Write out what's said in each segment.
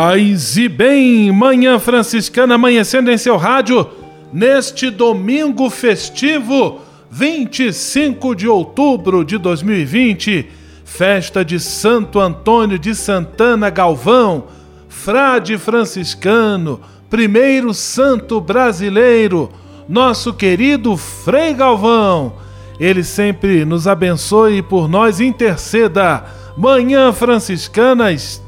Paz e bem, Manhã Franciscana amanhecendo em seu rádio neste domingo festivo, 25 de outubro de 2020, festa de Santo Antônio de Santana Galvão, frade franciscano, primeiro santo brasileiro, nosso querido Frei Galvão. Ele sempre nos abençoe e por nós interceda. Manhã Franciscana está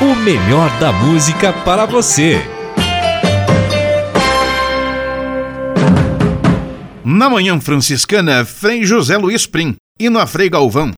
O melhor da música para você. Na Manhã Franciscana, Frei José Luiz Prim e na Frei Galvão.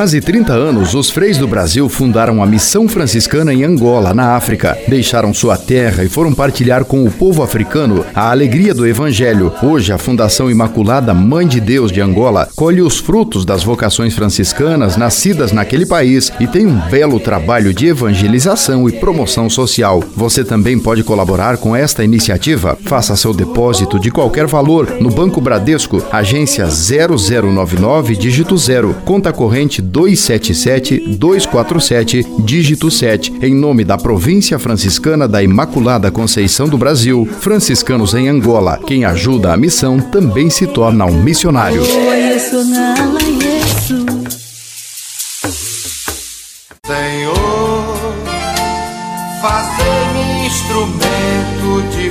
Quase 30 anos, os freis do Brasil fundaram a Missão Franciscana em Angola, na África. Deixaram sua e foram partilhar com o povo africano a alegria do Evangelho. Hoje, a Fundação Imaculada Mãe de Deus de Angola colhe os frutos das vocações franciscanas nascidas naquele país e tem um belo trabalho de evangelização e promoção social. Você também pode colaborar com esta iniciativa. Faça seu depósito de qualquer valor no Banco Bradesco, agência 0099, dígito 0, conta corrente corrente 277 247, dígito 7, em nome da Província Franciscana da Imaculada Conceição do Brasil, franciscanos em Angola. Quem ajuda a missão também se torna um missionário. Senhor, fazer-me instrumento de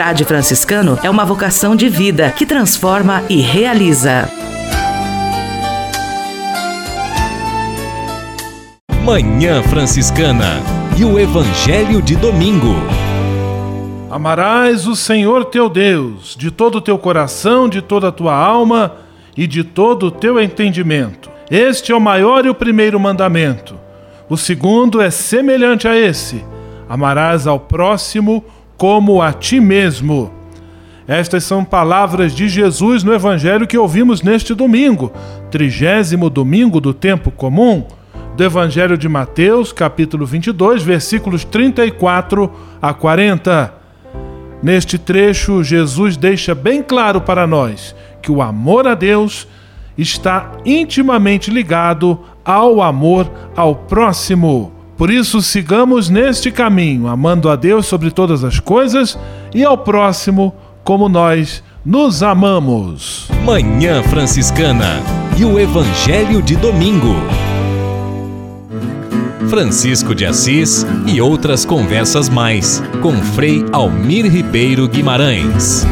franciscano é uma vocação de vida que transforma e realiza. Manhã Franciscana e o Evangelho de Domingo. Amarás o Senhor teu Deus de todo o teu coração, de toda a tua alma e de todo o teu entendimento. Este é o maior e o primeiro mandamento. O segundo é semelhante a esse: amarás ao próximo como a ti mesmo. Estas são palavras de Jesus no Evangelho que ouvimos neste domingo, trigésimo domingo do tempo comum, do Evangelho de Mateus, capítulo 22, versículos 34 a 40. Neste trecho, Jesus deixa bem claro para nós que o amor a Deus está intimamente ligado ao amor ao próximo. Por isso, sigamos neste caminho, amando a Deus sobre todas as coisas e ao próximo como nós nos amamos. Manhã Franciscana e o Evangelho de Domingo. Francisco de Assis e outras conversas mais com Frei Almir Ribeiro Guimarães.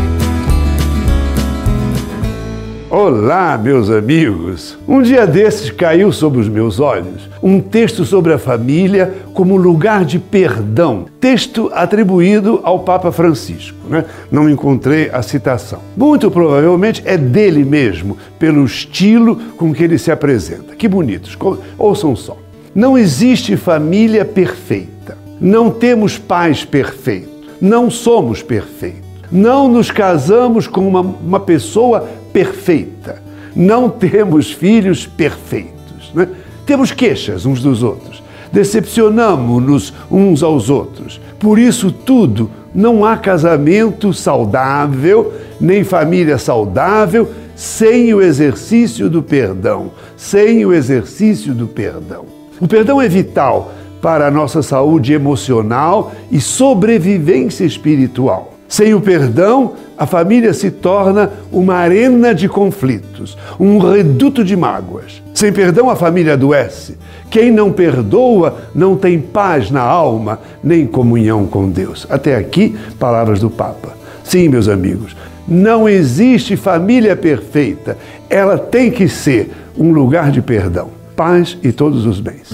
Olá, meus amigos! Um dia desses caiu sobre os meus olhos um texto sobre a família como lugar de perdão, texto atribuído ao Papa Francisco. Né? Não encontrei a citação. Muito provavelmente é dele mesmo, pelo estilo com que ele se apresenta. Que bonitos! Ouçam só. Não existe família perfeita. Não temos pais perfeitos. Não somos perfeitos. Não nos casamos com uma, uma pessoa perfeita. Não temos filhos perfeitos. Né? Temos queixas uns dos outros. Decepcionamos-nos uns aos outros. Por isso, tudo, não há casamento saudável, nem família saudável, sem o exercício do perdão. Sem o exercício do perdão. O perdão é vital para a nossa saúde emocional e sobrevivência espiritual. Sem o perdão, a família se torna uma arena de conflitos, um reduto de mágoas. Sem perdão, a família adoece. Quem não perdoa não tem paz na alma, nem comunhão com Deus. Até aqui, palavras do Papa. Sim, meus amigos, não existe família perfeita. Ela tem que ser um lugar de perdão, paz e todos os bens.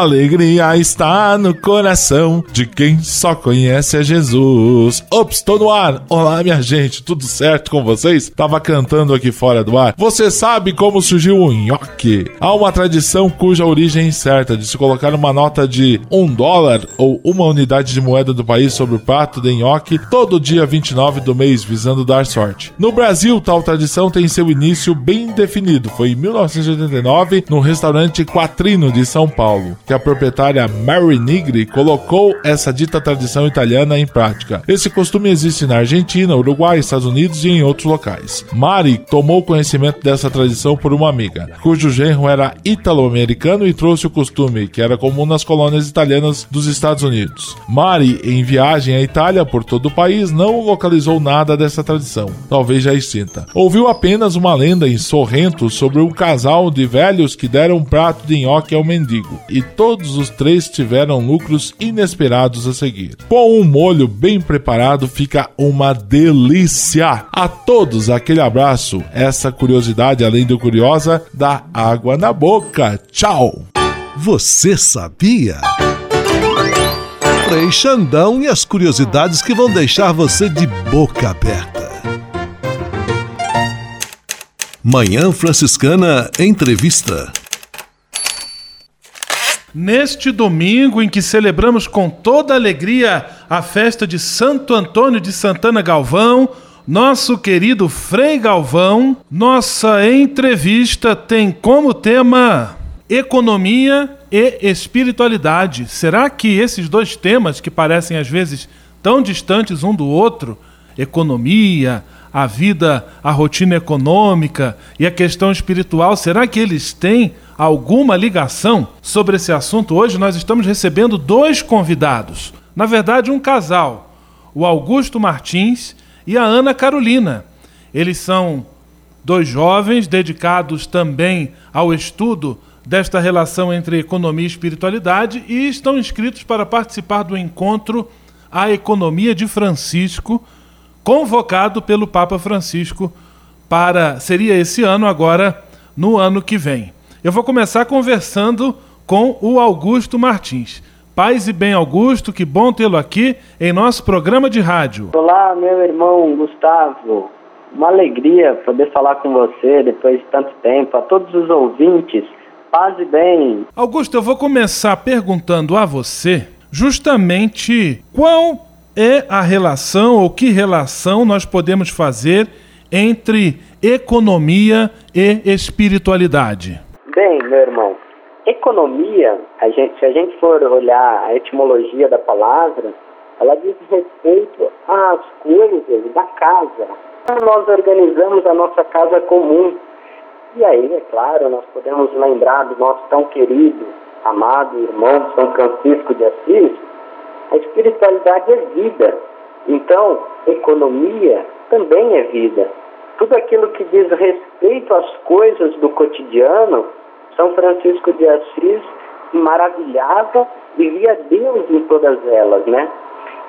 Alegria está no coração de quem só conhece a Jesus. Ops, tô no ar. Olá, minha gente, tudo certo com vocês? Tava cantando aqui fora do ar. Você sabe como surgiu o nhoque? Há uma tradição cuja origem é incerta de se colocar uma nota de um dólar ou uma unidade de moeda do país sobre o prato de nhoque todo dia 29 do mês, visando dar sorte. No Brasil, tal tradição tem seu início bem definido. Foi em 1989, no restaurante Quatrino de São Paulo. Que a proprietária Mary Nigri colocou essa dita tradição italiana em prática. Esse costume existe na Argentina, Uruguai, Estados Unidos e em outros locais. Mari tomou conhecimento dessa tradição por uma amiga, cujo genro era italo-americano e trouxe o costume, que era comum nas colônias italianas dos Estados Unidos. Mari, em viagem à Itália por todo o país, não localizou nada dessa tradição, talvez já extinta. Ouviu apenas uma lenda em Sorrento sobre um casal de velhos que deram um prato de nhoque ao mendigo, e todos os três tiveram lucros inesperados a seguir. Com um molho bem preparado, fica uma delícia. A todos aquele abraço. Essa curiosidade, além do curiosa, dá água na boca. Tchau. Você sabia? Frei Xandão e as curiosidades que vão deixar você de boca aberta. Manhã Franciscana Entrevista. Neste domingo em que celebramos com toda alegria a festa de Santo Antônio de Santana Galvão, nosso querido Frei Galvão, nossa entrevista tem como tema economia e espiritualidade. Será que esses dois temas, que parecem às vezes tão distantes um do outro, economia, a vida, a rotina econômica e a questão espiritual, será que eles têm alguma ligação sobre esse assunto? Hoje nós estamos recebendo dois convidados. Na verdade, um casal, o Augusto Martins e a Ana Carolina. Eles são dois jovens dedicados também ao estudo desta relação entre economia e espiritualidade e estão inscritos para participar do encontro A Economia de Francisco, convocado pelo Papa Francisco para seria esse ano agora no ano que vem. Eu vou começar conversando com o Augusto Martins. Paz e bem, Augusto, que bom tê-lo aqui em nosso programa de rádio. Olá, meu irmão Gustavo. Uma alegria poder falar com você depois de tanto tempo. A todos os ouvintes, paz e bem. Augusto, eu vou começar perguntando a você justamente qual é a relação ou que relação nós podemos fazer entre economia e espiritualidade? Bem, meu irmão, economia, a gente, se a gente for olhar a etimologia da palavra, ela diz respeito às coisas da casa. Nós organizamos a nossa casa comum. E aí, é claro, nós podemos lembrar do nosso tão querido, amado irmão São Francisco de Assis, a espiritualidade é vida. Então, economia também é vida. Tudo aquilo que diz respeito às coisas do cotidiano, São Francisco de Assis maravilhava e via Deus em todas elas, né?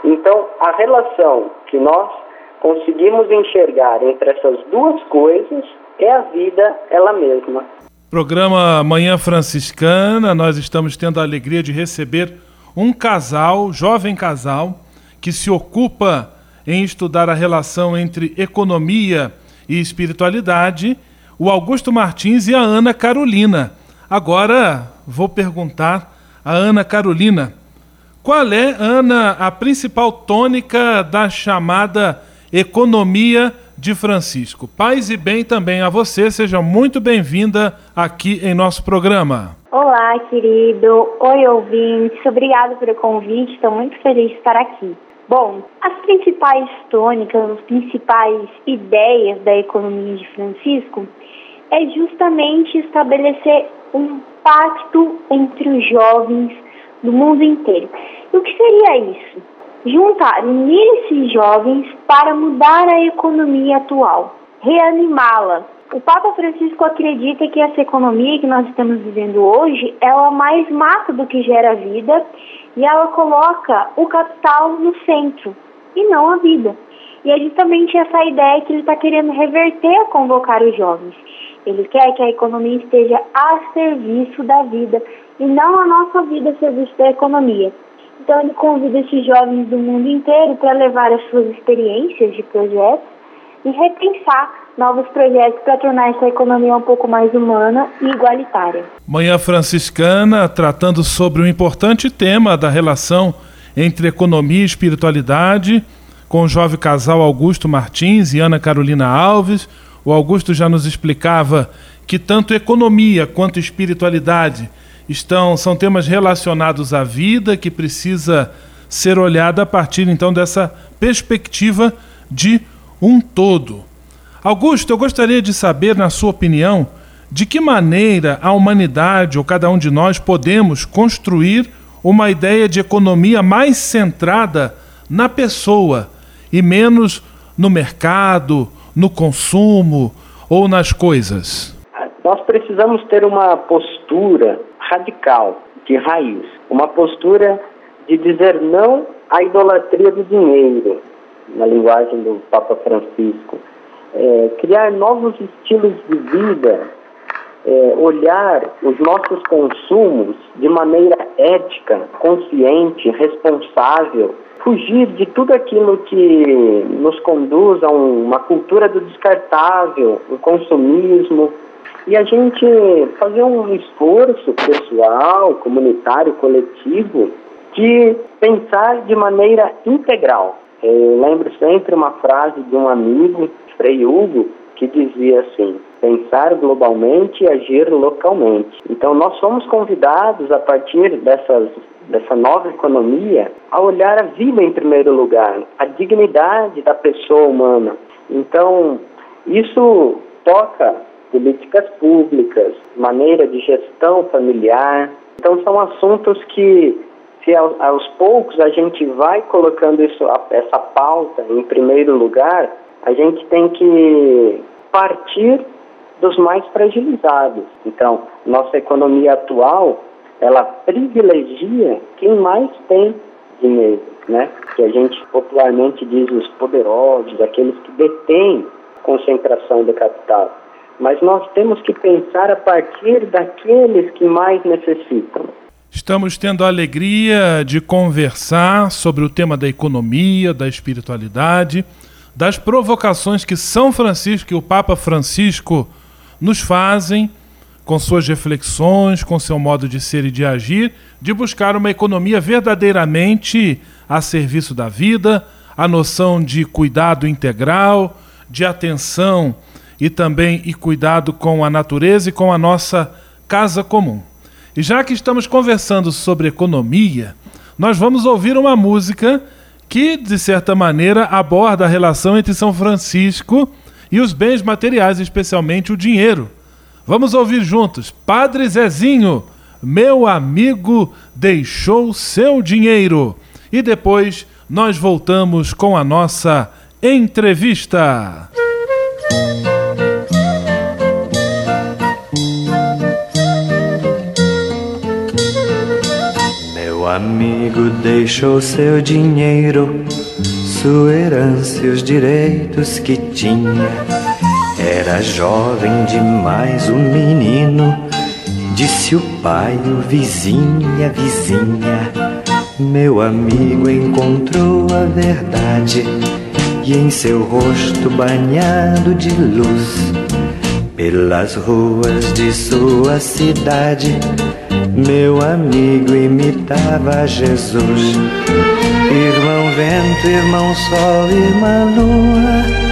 Então, a relação que nós conseguimos enxergar entre essas duas coisas é a vida ela mesma. Programa Manhã Franciscana, nós estamos tendo a alegria de receber um casal, jovem casal, que se ocupa em estudar a relação entre economia e espiritualidade, o Augusto Martins e a Ana Carolina. Agora vou perguntar a Ana Carolina. Qual é, Ana, a principal tônica da chamada economia de Francisco? Paz e bem também a você, seja muito bem-vinda aqui em nosso programa. Olá, querido. Oi, ouvintes. Obrigada pelo convite. Estou muito feliz de estar aqui. Bom, as principais tônicas, as principais ideias da economia de Francisco é justamente estabelecer um pacto entre os jovens do mundo inteiro. E o que seria isso? Juntar, unir esses jovens para mudar a economia atual, reanimá-la, o Papa Francisco acredita que essa economia que nós estamos vivendo hoje, ela mais mata do que gera vida e ela coloca o capital no centro e não a vida. E é justamente essa ideia que ele está querendo reverter a convocar os jovens. Ele quer que a economia esteja a serviço da vida e não a nossa vida a serviço da economia. Então ele convida esses jovens do mundo inteiro para levar as suas experiências de projetos e repensar novos projetos para tornar essa economia um pouco mais humana e igualitária. Manhã Franciscana, tratando sobre um importante tema da relação entre economia e espiritualidade, com o jovem casal Augusto Martins e Ana Carolina Alves. O Augusto já nos explicava que tanto economia quanto espiritualidade estão são temas relacionados à vida que precisa ser olhada a partir então dessa perspectiva de um todo. Augusto, eu gostaria de saber, na sua opinião, de que maneira a humanidade ou cada um de nós podemos construir uma ideia de economia mais centrada na pessoa e menos no mercado, no consumo ou nas coisas? Nós precisamos ter uma postura radical, de raiz, uma postura de dizer não à idolatria do dinheiro, na linguagem do Papa Francisco. É, criar novos estilos de vida, é, olhar os nossos consumos de maneira ética, consciente, responsável, fugir de tudo aquilo que nos conduz a uma cultura do descartável, o consumismo, e a gente fazer um esforço pessoal, comunitário, coletivo, de pensar de maneira integral. Eu lembro sempre uma frase de um amigo, Frei Hugo, que dizia assim: pensar globalmente e agir localmente. Então, nós somos convidados, a partir dessas, dessa nova economia, a olhar a vida em primeiro lugar, a dignidade da pessoa humana. Então, isso toca políticas públicas, maneira de gestão familiar. Então, são assuntos que se aos poucos a gente vai colocando isso, essa pauta em primeiro lugar, a gente tem que partir dos mais fragilizados. Então, nossa economia atual, ela privilegia quem mais tem dinheiro, né? Que a gente popularmente diz os poderosos, aqueles que detêm concentração do capital. Mas nós temos que pensar a partir daqueles que mais necessitam. Estamos tendo a alegria de conversar sobre o tema da economia, da espiritualidade, das provocações que São Francisco e o Papa Francisco nos fazem com suas reflexões, com seu modo de ser e de agir, de buscar uma economia verdadeiramente a serviço da vida, a noção de cuidado integral, de atenção e também e cuidado com a natureza e com a nossa casa comum. E já que estamos conversando sobre economia, nós vamos ouvir uma música que, de certa maneira, aborda a relação entre São Francisco e os bens materiais, especialmente o dinheiro. Vamos ouvir juntos. Padre Zezinho, meu amigo deixou seu dinheiro. E depois nós voltamos com a nossa entrevista. amigo deixou seu dinheiro, sua herança e os direitos que tinha. Era jovem demais o menino, disse o pai, o vizinho e a vizinha. Meu amigo encontrou a verdade e em seu rosto banhado de luz, pelas ruas de sua cidade meu amigo imitava Jesus. Irmão vento, irmão sol, irmã lua,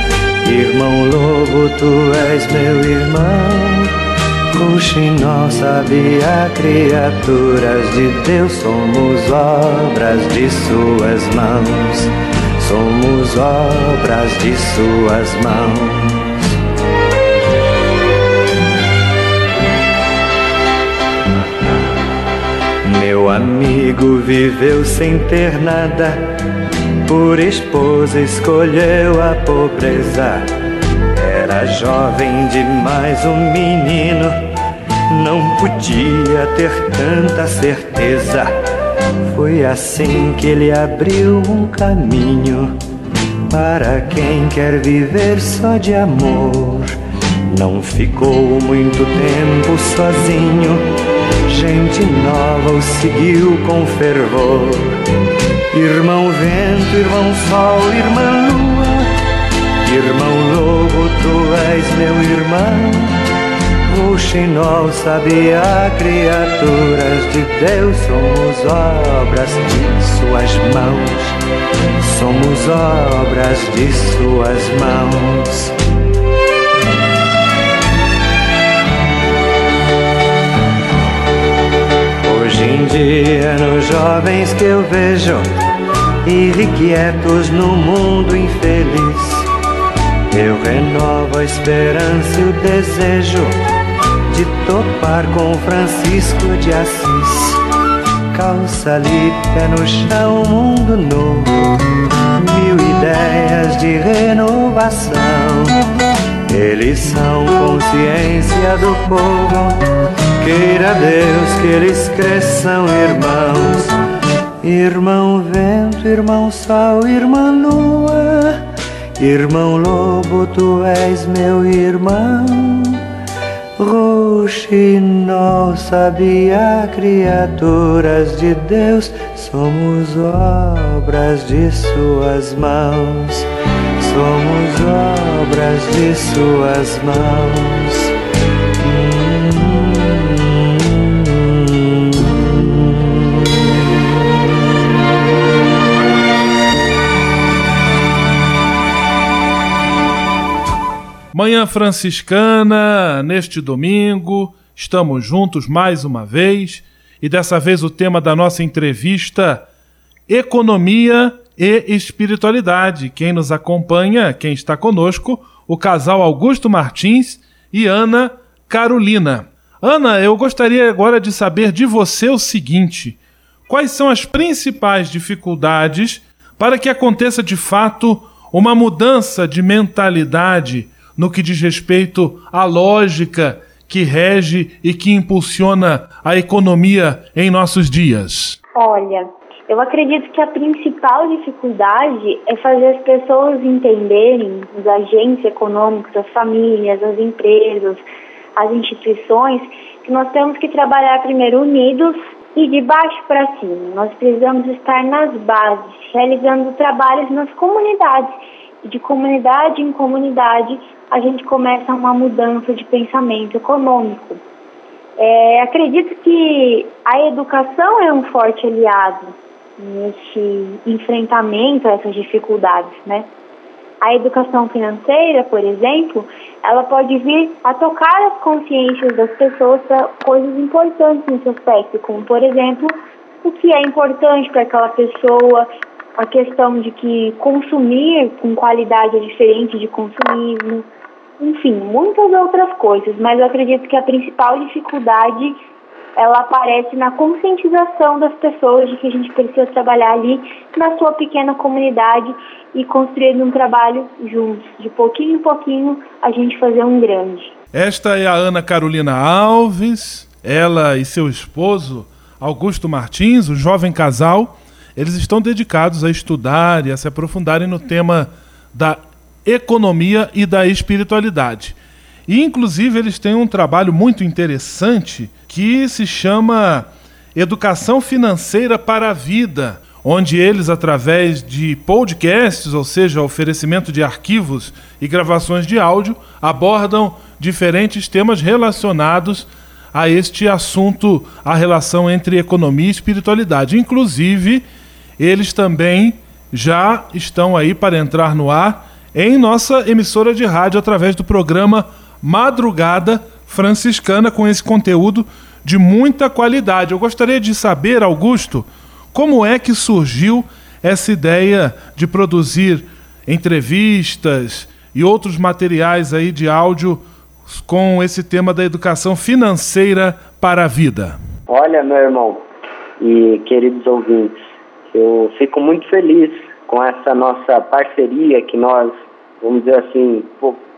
irmão lobo, tu és meu irmão. Ruxinol sabia criaturas de Deus, somos obras de suas mãos, somos obras de suas mãos. Meu amigo viveu sem ter nada, por esposa escolheu a pobreza. Era jovem demais, um menino, não podia ter tanta certeza. Foi assim que ele abriu um caminho para quem quer viver só de amor. Não ficou muito tempo sozinho gente nova o seguiu com fervor. Irmão vento, irmão sol, irmã lua, irmão lobo, tu és meu irmão. O Xinol sabia criaturas de Deus, somos obras de suas mãos, somos obras de suas mãos. dia nos jovens que eu vejo, irrequietos no mundo infeliz. Eu renovo a esperança e o desejo de topar com Francisco de Assis. Calça pé no chão, mundo novo, mil ideias de renovação. Eles são consciência do povo, queira Deus que eles cresçam, irmãos. Irmão vento, irmão sol, irmã lua, irmão lobo, tu és meu irmão. Roxinol sabia criaturas de Deus, somos obras de suas mãos, somos obras de suas mãos. Manhã Franciscana, neste domingo, estamos juntos mais uma vez e dessa vez o tema da nossa entrevista: Economia e Espiritualidade. Quem nos acompanha, quem está conosco, o casal Augusto Martins e Ana Carolina. Ana, eu gostaria agora de saber de você o seguinte: quais são as principais dificuldades para que aconteça de fato uma mudança de mentalidade no que diz respeito à lógica que rege e que impulsiona a economia em nossos dias? Olha, eu acredito que a principal dificuldade é fazer as pessoas entenderem, os agentes econômicos, as famílias, as empresas, as instituições, que nós temos que trabalhar primeiro unidos e de baixo para cima. Nós precisamos estar nas bases, realizando trabalhos nas comunidades. De comunidade em comunidade, a gente começa uma mudança de pensamento econômico. É, acredito que a educação é um forte aliado neste enfrentamento a essas dificuldades, né? A educação financeira, por exemplo, ela pode vir a tocar as consciências das pessoas para coisas importantes nesse aspecto, como, por exemplo, o que é importante para aquela pessoa, a questão de que consumir com qualidade é diferente de consumismo, enfim, muitas outras coisas, mas eu acredito que a principal dificuldade ela aparece na conscientização das pessoas de que a gente precisa trabalhar ali na sua pequena comunidade e construir um trabalho juntos. De pouquinho em pouquinho a gente fazer um grande. Esta é a Ana Carolina Alves, ela e seu esposo Augusto Martins, o jovem casal. Eles estão dedicados a estudar e a se aprofundarem no tema da economia e da espiritualidade. E, inclusive, eles têm um trabalho muito interessante que se chama Educação Financeira para a Vida, onde eles, através de podcasts, ou seja, oferecimento de arquivos e gravações de áudio, abordam diferentes temas relacionados a este assunto, a relação entre economia e espiritualidade. Inclusive, eles também já estão aí para entrar no ar em nossa emissora de rádio através do programa Madrugada Franciscana com esse conteúdo de muita qualidade. Eu gostaria de saber, Augusto, como é que surgiu essa ideia de produzir entrevistas e outros materiais aí de áudio com esse tema da educação financeira para a vida? Olha, meu irmão e queridos ouvintes, eu fico muito feliz com essa nossa parceria que nós, vamos dizer assim,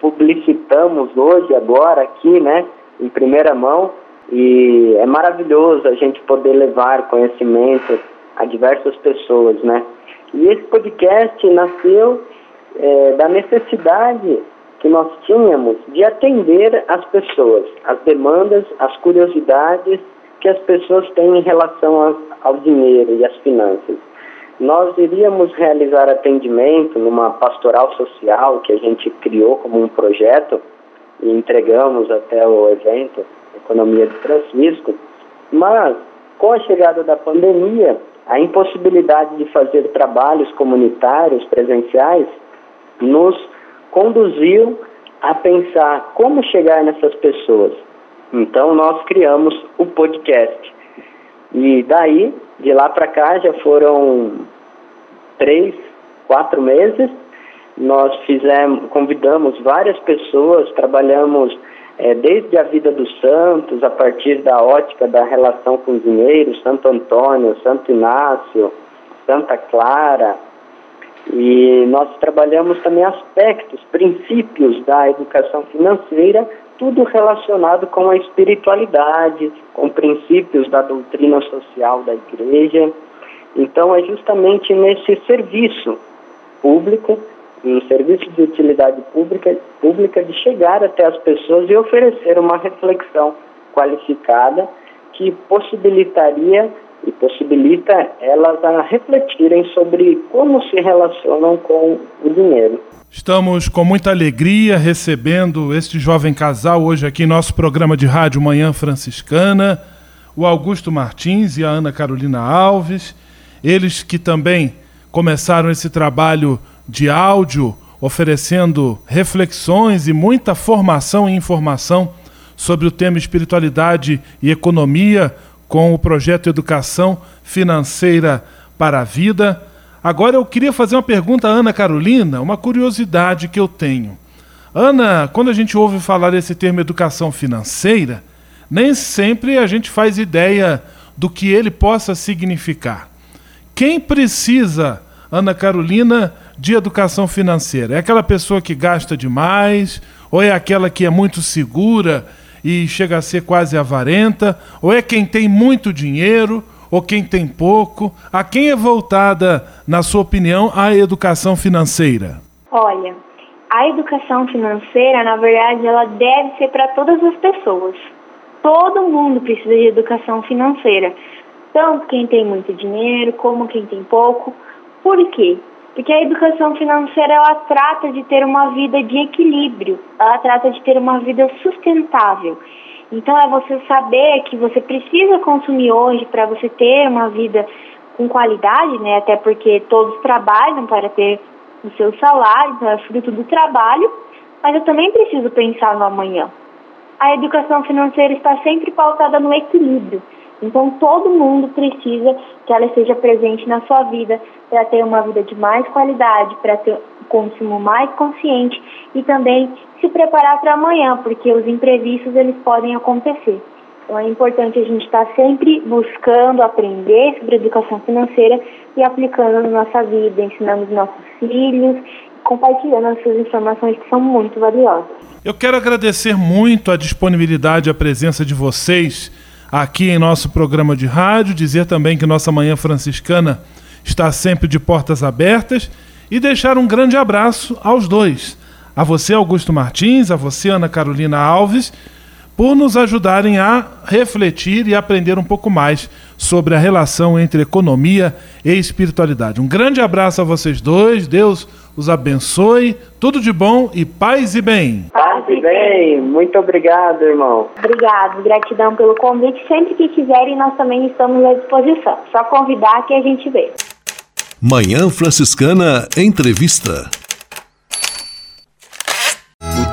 publicitamos hoje, agora, aqui, né, em primeira mão. E é maravilhoso a gente poder levar conhecimento a diversas pessoas, né? E esse podcast nasceu é, da necessidade que nós tínhamos de atender as pessoas, as demandas, as curiosidades que as pessoas têm em relação ao, ao dinheiro e às finanças nós iríamos realizar atendimento numa pastoral social que a gente criou como um projeto e entregamos até o evento Economia de Francisco, mas com a chegada da pandemia, a impossibilidade de fazer trabalhos comunitários presenciais nos conduziu a pensar como chegar nessas pessoas. Então nós criamos o podcast E daí, de lá para cá, já foram três, quatro meses. Nós fizemos, convidamos várias pessoas, trabalhamos é, desde a vida dos santos, a partir da ótica da relação com o dinheiro, Santo Antônio, Santo Inácio, Santa Clara, e nós trabalhamos também aspectos, princípios da educação financeira, tudo relacionado com a espiritualidade, com princípios da doutrina social da igreja. Então, é justamente nesse serviço público um serviço de utilidade pública, pública de chegar até as pessoas e oferecer uma reflexão qualificada que possibilitaria e possibilita elas a refletirem sobre como se relacionam com o dinheiro. Estamos com muita alegria recebendo este jovem casal hoje aqui em nosso programa de rádio Manhã Franciscana, o Augusto Martins e a Ana Carolina Alves, eles que também começaram esse trabalho de áudio, oferecendo reflexões e muita formação e informação sobre o tema espiritualidade e economia com o projeto Educação Financeira para a Vida. Agora eu queria fazer uma pergunta à Ana Carolina, uma curiosidade que eu tenho. Ana, quando a gente ouve falar esse termo educação financeira, nem sempre a gente faz ideia do que ele possa significar. Quem precisa, Ana Carolina, de educação financeira? É aquela pessoa que gasta demais? Ou é aquela que é muito segura e chega a ser quase avarenta? Ou é quem tem muito dinheiro? Ou quem tem pouco? A quem é voltada, na sua opinião, a educação financeira? Olha, a educação financeira, na verdade, ela deve ser para todas as pessoas. Todo mundo precisa de educação financeira, tanto quem tem muito dinheiro como quem tem pouco. Por quê? Porque a educação financeira ela trata de ter uma vida de equilíbrio, ela trata de ter uma vida sustentável. Então é você saber que você precisa consumir hoje para você ter uma vida com qualidade, né? Até porque todos trabalham para ter o seu salário, então é fruto do trabalho, mas eu também preciso pensar no amanhã. A educação financeira está sempre pautada no equilíbrio. Então, todo mundo precisa que ela esteja presente na sua vida para ter uma vida de mais qualidade, para ter um consumo mais consciente e também se preparar para amanhã, porque os imprevistos eles podem acontecer. Então, é importante a gente estar sempre buscando aprender sobre educação financeira e aplicando na nossa vida, ensinando os nossos filhos, compartilhando as suas informações que são muito valiosas. Eu quero agradecer muito a disponibilidade e a presença de vocês aqui em nosso programa de rádio, dizer também que nossa Manhã Franciscana está sempre de portas abertas e deixar um grande abraço aos dois. A você, Augusto Martins, a você, Ana Carolina Alves, por nos ajudarem a refletir e aprender um pouco mais sobre a relação entre economia e espiritualidade. Um grande abraço a vocês dois, Deus os abençoe, tudo de bom e paz e bem. Paz e bem, muito obrigado, irmão. Obrigado, gratidão pelo convite. Sempre que quiserem, nós também estamos à disposição. Só convidar que a gente vê. Manhã Franciscana Entrevista.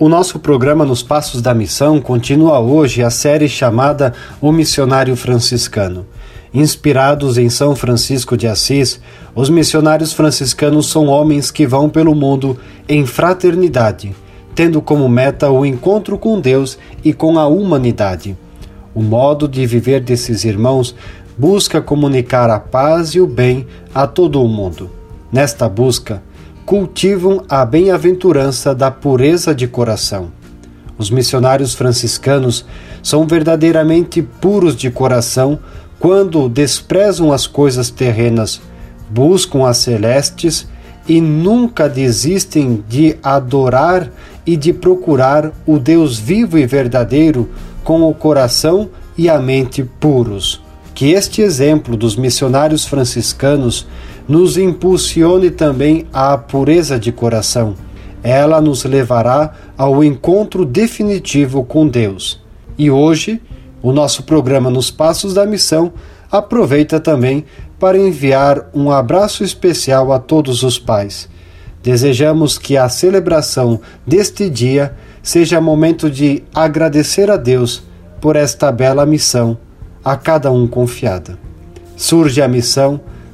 O nosso programa Nos Passos da Missão continua hoje a série chamada O Missionário Franciscano. Inspirados em São Francisco de Assis, os missionários franciscanos são homens que vão pelo mundo em fraternidade, tendo como meta o encontro com Deus e com a humanidade. O modo de viver desses irmãos busca comunicar a paz e o bem a todo o mundo. Nesta busca, cultivam a bem-aventurança da pureza de coração. Os missionários franciscanos são verdadeiramente puros de coração quando desprezam as coisas terrenas, buscam as celestes e nunca desistem de adorar e de procurar o Deus vivo e verdadeiro com o coração e a mente puros. Que este exemplo dos missionários franciscanos nos impulsione também à pureza de coração. Ela nos levará ao encontro definitivo com Deus. E hoje, o nosso programa Nos Passos da Missão aproveita também para enviar um abraço especial a todos os pais. Desejamos que a celebração deste dia seja momento de agradecer a Deus por esta bela missão, a cada um confiada. Surge a missão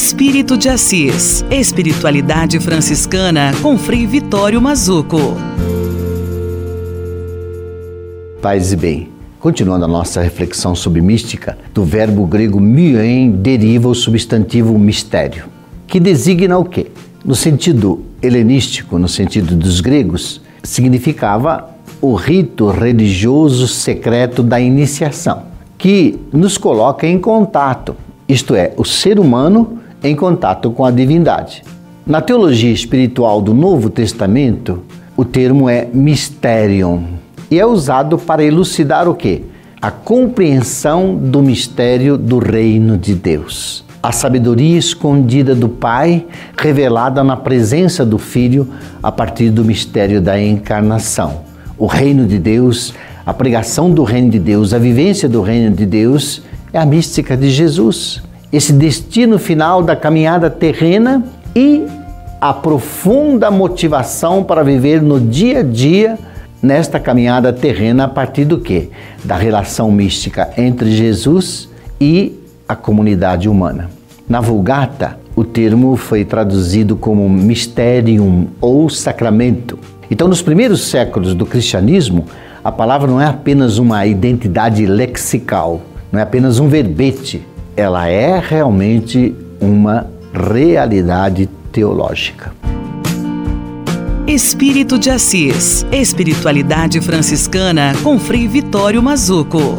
Espírito de Assis. Espiritualidade franciscana com Frei Vitório Mazuco. Paz e bem. Continuando a nossa reflexão sobre mística, do verbo grego myen deriva o substantivo mistério, que designa o quê? No sentido helenístico, no sentido dos gregos, significava o rito religioso secreto da iniciação, que nos coloca em contato isto é, o ser humano em contato com a divindade. Na teologia espiritual do Novo Testamento, o termo é mysterium e é usado para elucidar o que? A compreensão do mistério do reino de Deus. A sabedoria escondida do Pai, revelada na presença do Filho a partir do mistério da encarnação. O reino de Deus, a pregação do reino de Deus, a vivência do reino de Deus é a mística de Jesus. Esse destino final da caminhada terrena e a profunda motivação para viver no dia a dia nesta caminhada terrena a partir do que? Da relação mística entre Jesus e a comunidade humana. Na Vulgata, o termo foi traduzido como mysterium ou sacramento. Então, nos primeiros séculos do cristianismo, a palavra não é apenas uma identidade lexical, não é apenas um verbete, ela é realmente uma realidade teológica. Espírito de Assis, Espiritualidade Franciscana com Frei Vitório Mazuco.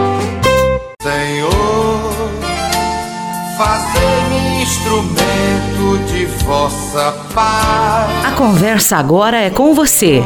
Conversa agora é com você,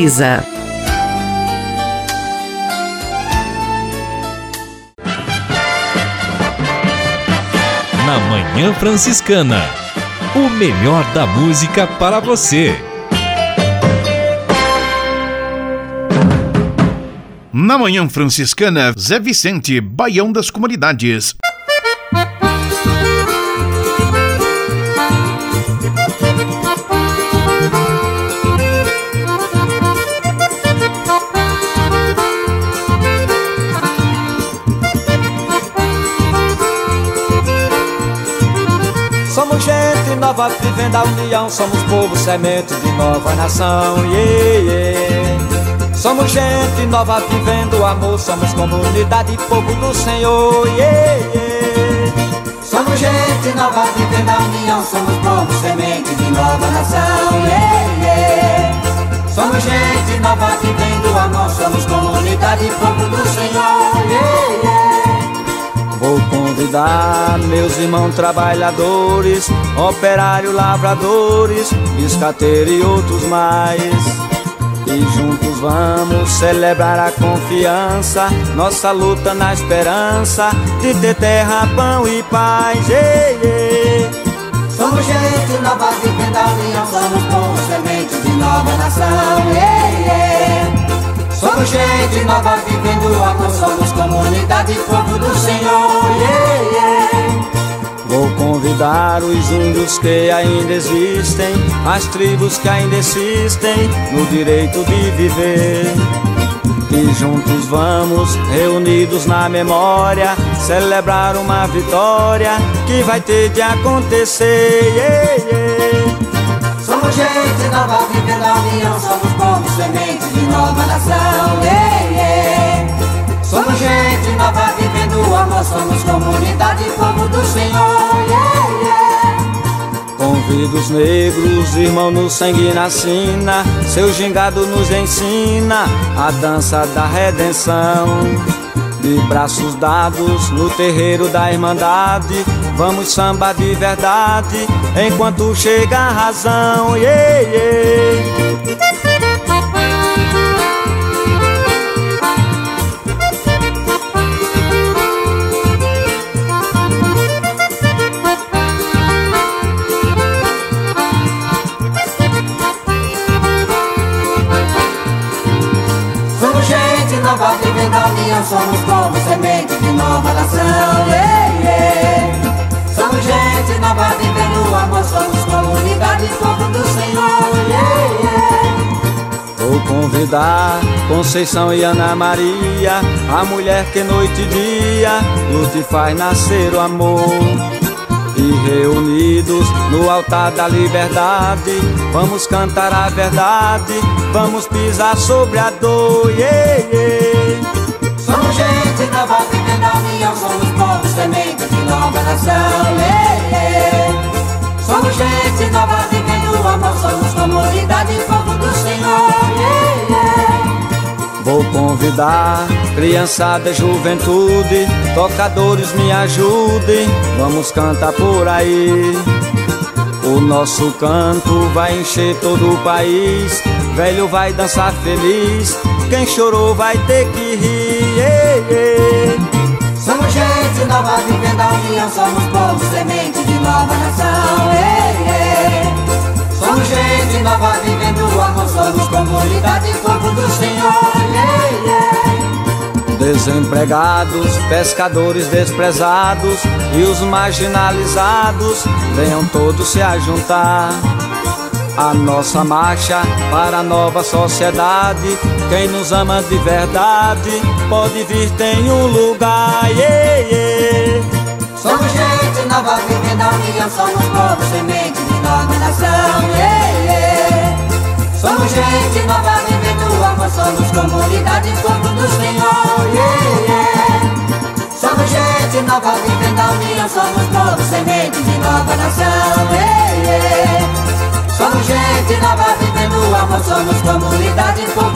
Na Manhã Franciscana, o melhor da música para você. Na Manhã Franciscana, Zé Vicente, Baião das Comunidades. Nova vivendo a união, somos povo semente de nova nação. Yeah, yeah. Somos gente nova vivendo o amor, somos comunidade povo do Senhor. Yeah, yeah. Somos gente nova vivendo a união, somos povo semente de nova nação. Yeah, yeah. Somos gente nova vivendo o amor, somos comunidade povo do Senhor. Yeah, yeah. Vou convidar meus irmãos trabalhadores, operários, lavradores, biscateiro e outros mais. E juntos vamos celebrar a confiança, nossa luta na esperança de ter terra, pão e paz. Ei, ei. Somos gente nova vivendo a união, somos povo semente de nova nação. Ei, ei. Somos gente nova vivendo amor, somos comunidade povo do Senhor. Yeah, yeah. Vou convidar os índios que ainda existem, as tribos que ainda existem no direito de viver. E juntos vamos, reunidos na memória, celebrar uma vitória que vai ter de acontecer. Yeah, yeah. Somos gente nova vivendo a união, somos povo semente de nova nação. Yeah, yeah. Somos gente nova vivendo o amor, somos comunidade povo do Senhor. Yeah, yeah. Convido os negros, irmão no sangue na sina, seu gingado nos ensina a dança da redenção. De braços dados no terreiro da Irmandade, vamos samba de verdade, enquanto chega a razão. Yeah, yeah. Somos gente nova vivendo a união, somos povo semente de nova nação. Yeah, yeah. Vou convidar Conceição e Ana Maria, a mulher que noite e dia luta e faz nascer o amor. E reunidos no altar da liberdade, vamos cantar a verdade, vamos pisar sobre a dor. Yeah, yeah. Somos gente nova vivendo a união, somos povo semente de nova nação. Yeah, yeah. Somos gente nova vivendo o amor, somos comunidade Vou convidar criançada juventude, tocadores me ajudem, vamos cantar por aí. O nosso canto vai encher todo o país, velho vai dançar feliz, quem chorou vai ter que rir. Yeah, yeah. Somos gente nova vivendo a união, somos povo semente de nova nação. Yeah, yeah. Somos gente nova vivendo o amor, somos comunidade povo do Senhor. Yeah, yeah. Desempregados, pescadores desprezados e os marginalizados, venham todos se ajuntar. A nossa marcha para a nova sociedade. Quem nos ama de verdade pode vir, tem um lugar. Yeah, yeah. Somos gente nova vivendo a união, somos povo semente nação. Yeah, yeah. Somos gente nova vivendo o amor, somos comunidade povo do Senhor. Yeah, yeah. Somos gente nova vivendo a união, somos povo semente de nova nação. Yeah, yeah. Somos gente nova vivendo o amor, somos comunidade povo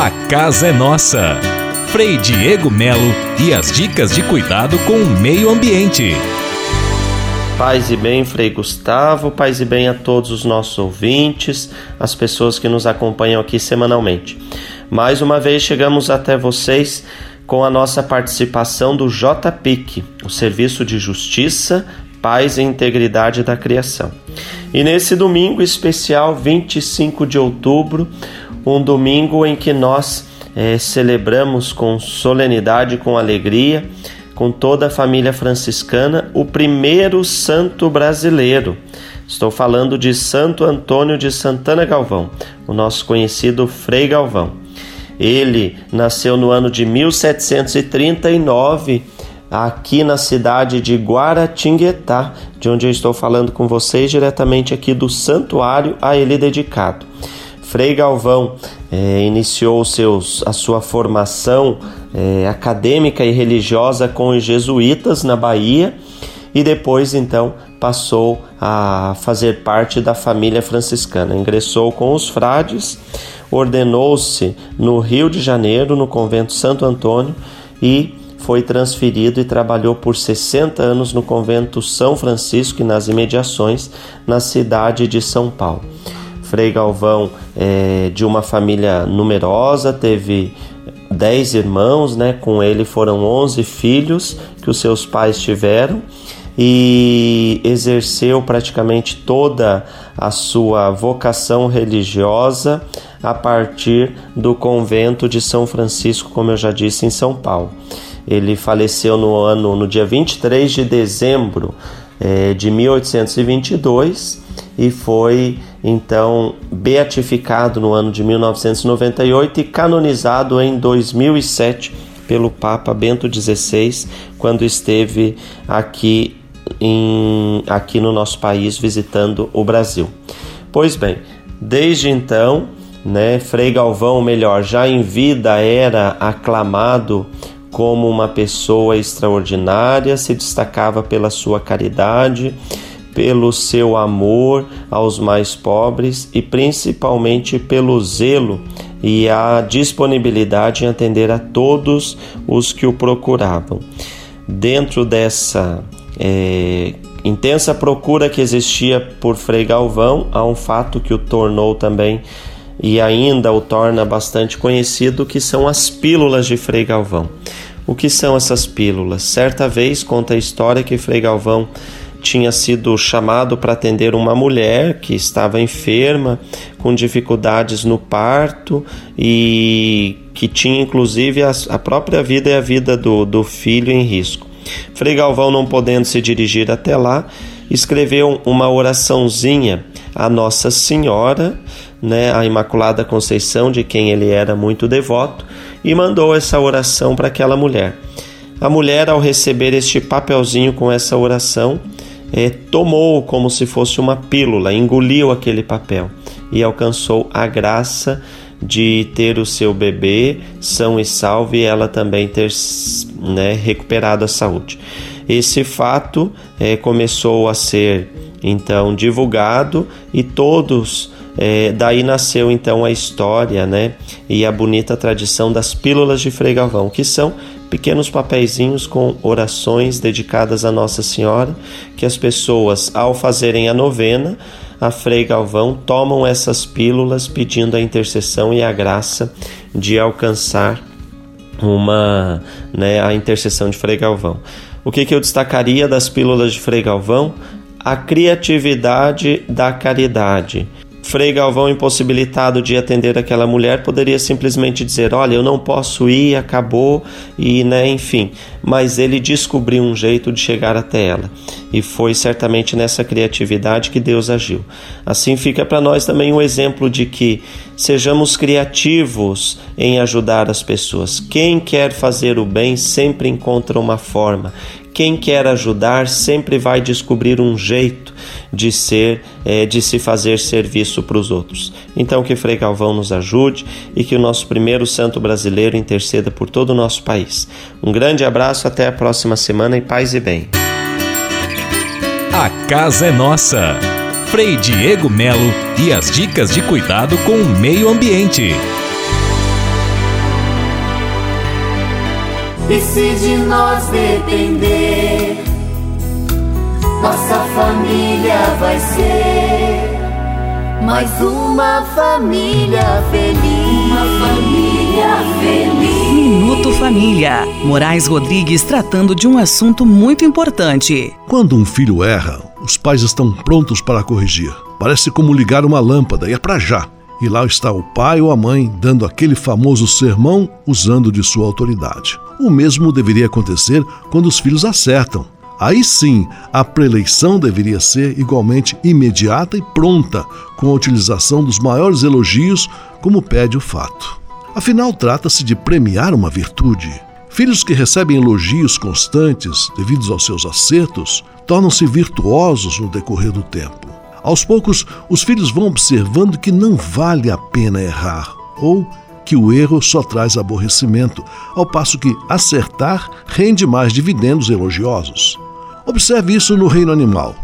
A casa é nossa. Frei Diego Melo e as dicas de cuidado com o meio ambiente. Paz e bem, Frei Gustavo, paz e bem a todos os nossos ouvintes, as pessoas que nos acompanham aqui semanalmente. Mais uma vez chegamos até vocês com a nossa participação do JPIC, o Serviço de Justiça, Paz e Integridade da Criação. E nesse domingo especial, 25 de outubro, um domingo em que nós é, celebramos com solenidade, com alegria, com toda a família franciscana, o primeiro santo brasileiro. Estou falando de Santo Antônio de Santana Galvão, o nosso conhecido Frei Galvão. Ele nasceu no ano de 1739 aqui na cidade de Guaratinguetá, de onde eu estou falando com vocês diretamente aqui do santuário a ele dedicado. Frei Galvão é, iniciou seus, a sua formação é, acadêmica e religiosa com os jesuítas na Bahia e depois então passou a fazer parte da família franciscana. Ingressou com os frades, ordenou-se no Rio de Janeiro, no convento Santo Antônio e foi transferido e trabalhou por 60 anos no convento São Francisco e nas imediações na cidade de São Paulo. Frei Galvão é de uma família numerosa, teve dez irmãos, né? Com ele foram onze filhos que os seus pais tiveram e exerceu praticamente toda a sua vocação religiosa a partir do convento de São Francisco, como eu já disse, em São Paulo. Ele faleceu no ano no dia 23 de dezembro é, de 1822 e foi então beatificado no ano de 1998 e canonizado em 2007 pelo Papa Bento XVI, quando esteve aqui, em, aqui no nosso país visitando o Brasil. Pois bem, desde então, né, Frei Galvão, melhor, já em vida era aclamado como uma pessoa extraordinária, se destacava pela sua caridade, pelo seu amor aos mais pobres e principalmente pelo zelo e a disponibilidade em atender a todos os que o procuravam. Dentro dessa é, intensa procura que existia por Frei Galvão, há um fato que o tornou também e ainda o torna bastante conhecido, que são as pílulas de Frei Galvão. O que são essas pílulas? Certa vez conta a história que Frei Galvão tinha sido chamado para atender uma mulher que estava enferma, com dificuldades no parto e que tinha inclusive a, própria vida e a vida do, do filho em risco. Frei Galvão, não podendo se dirigir até lá, escreveu uma oraçãozinha à Nossa Senhora, né, a Imaculada Conceição, de quem ele era muito devoto, e mandou essa oração para aquela mulher. A mulher, ao receber este papelzinho com essa oração, tomou como se fosse uma pílula, engoliu aquele papel e alcançou a graça de ter o seu bebê são e salvo e ela também ter né, recuperado a saúde. Esse fato é, começou a ser então divulgado e todos é, daí nasceu então a história né, e a bonita tradição das pílulas de Frei Galvão, que são pequenos papeizinhos com orações dedicadas a Nossa Senhora, que as pessoas, ao fazerem a novena, a Frei Galvão tomam essas pílulas pedindo a intercessão e a graça de alcançar uma, né, a intercessão de Frei Galvão. O que, que eu destacaria das pílulas de Frei Galvão? A criatividade da caridade. Frei Galvão, impossibilitado de atender aquela mulher, poderia simplesmente dizer: Olha, eu não posso ir, acabou, e né, enfim. Mas ele descobriu um jeito de chegar até ela. E foi certamente nessa criatividade que Deus agiu. Assim fica para nós também um exemplo de que sejamos criativos em ajudar as pessoas. Quem quer fazer o bem sempre encontra uma forma. Quem quer ajudar sempre vai descobrir um jeito de ser, é, de se fazer serviço para os outros. Então que Frei Galvão nos ajude e que o nosso primeiro santo brasileiro interceda por todo o nosso país. Um grande abraço, até a próxima semana e paz e bem. A casa é nossa. Frei Diego Melo e as dicas de cuidado com o meio ambiente. E se de nós depender, nossa família vai ser mais uma família feliz. Uma família feliz. Minuto Família. Moraes Rodrigues tratando de um assunto muito importante. Quando um filho erra, os pais estão prontos para corrigir. Parece como ligar uma lâmpada e é para já. E lá está o pai ou a mãe dando aquele famoso sermão usando de sua autoridade. O mesmo deveria acontecer quando os filhos acertam. Aí sim, a preleição deveria ser igualmente imediata e pronta, com a utilização dos maiores elogios, como pede o fato. Afinal, trata-se de premiar uma virtude. Filhos que recebem elogios constantes devidos aos seus acertos tornam-se virtuosos no decorrer do tempo. Aos poucos, os filhos vão observando que não vale a pena errar ou que o erro só traz aborrecimento, ao passo que acertar rende mais dividendos elogiosos. Observe isso no reino animal.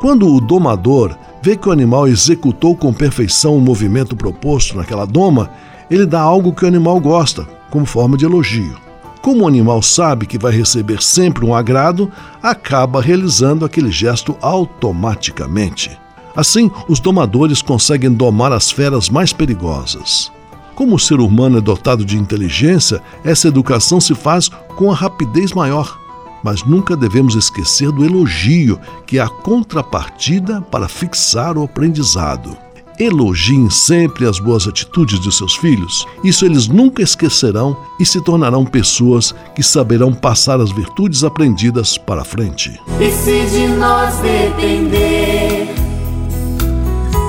Quando o domador vê que o animal executou com perfeição o movimento proposto naquela doma, ele dá algo que o animal gosta, como forma de elogio. Como o animal sabe que vai receber sempre um agrado, acaba realizando aquele gesto automaticamente. Assim, os domadores conseguem domar as feras mais perigosas. Como o ser humano é dotado de inteligência, essa educação se faz com a rapidez maior. Mas nunca devemos esquecer do elogio, que é a contrapartida para fixar o aprendizado. Elogiem sempre as boas atitudes de seus filhos. Isso eles nunca esquecerão e se tornarão pessoas que saberão passar as virtudes aprendidas para frente. E se de nós depender,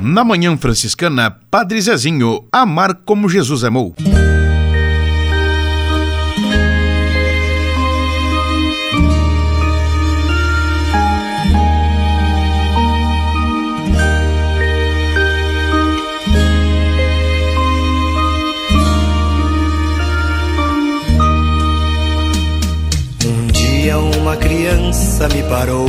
Na Manhã Franciscana, Padre Zezinho, amar como Jesus amou. Um dia uma criança me parou,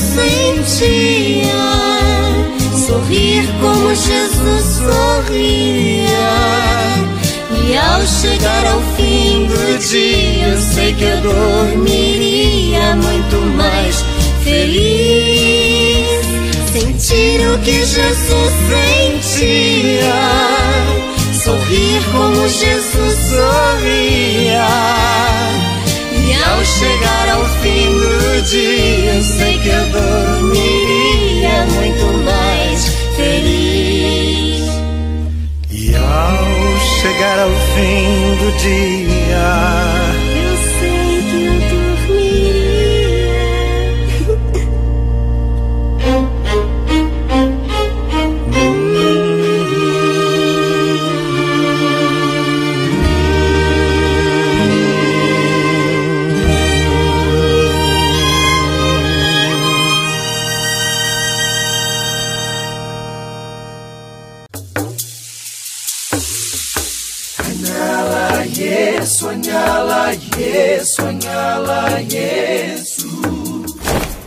Sentia, sorrir como Jesus sorria. E ao chegar ao fim do dia, sei que eu dormiria muito mais feliz. Sentir o que Jesus sentia, sorrir como Jesus sorria ao chegar ao fim do dia, eu sei que eu dormiria muito mais feliz. E ao chegar ao fim do dia, yeah.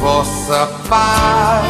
vossa paz.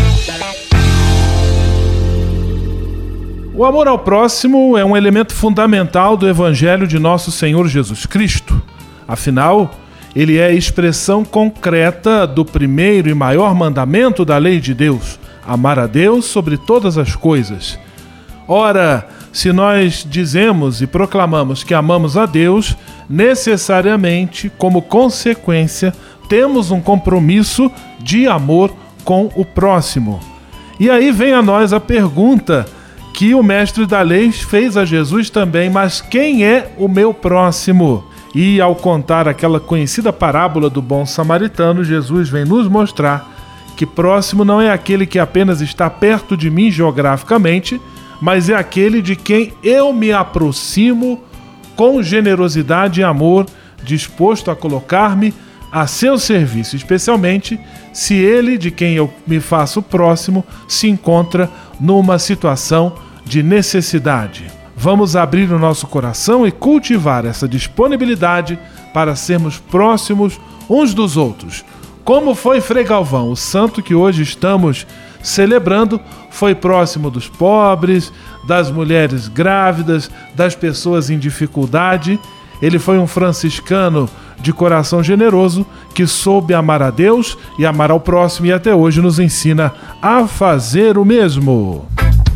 O amor ao próximo é um elemento fundamental do Evangelho de Nosso Senhor Jesus Cristo. Afinal, Ele é a expressão concreta do primeiro e maior mandamento da lei de Deus: amar a Deus sobre todas as coisas. Ora, se nós dizemos e proclamamos que amamos a Deus, necessariamente, como consequência, temos um compromisso de amor com o próximo. E aí vem a nós a pergunta que o mestre da lei fez a Jesus também: mas quem é o meu próximo? E ao contar aquela conhecida parábola do bom samaritano, Jesus vem nos mostrar que próximo não é aquele que apenas está perto de mim geograficamente, mas é aquele de quem eu me aproximo com generosidade e amor, disposto a colocar-me a seu serviço, especialmente se ele, de quem eu me faço próximo, se encontra numa situação de necessidade. Vamos abrir o nosso coração e cultivar essa disponibilidade para sermos próximos uns dos outros. Como foi Frei Galvão, o santo que hoje estamos celebrando, foi próximo dos pobres, das mulheres grávidas, das pessoas em dificuldade. Ele foi um franciscano de coração generoso que soube amar a Deus e amar ao próximo e até hoje nos ensina a fazer o mesmo.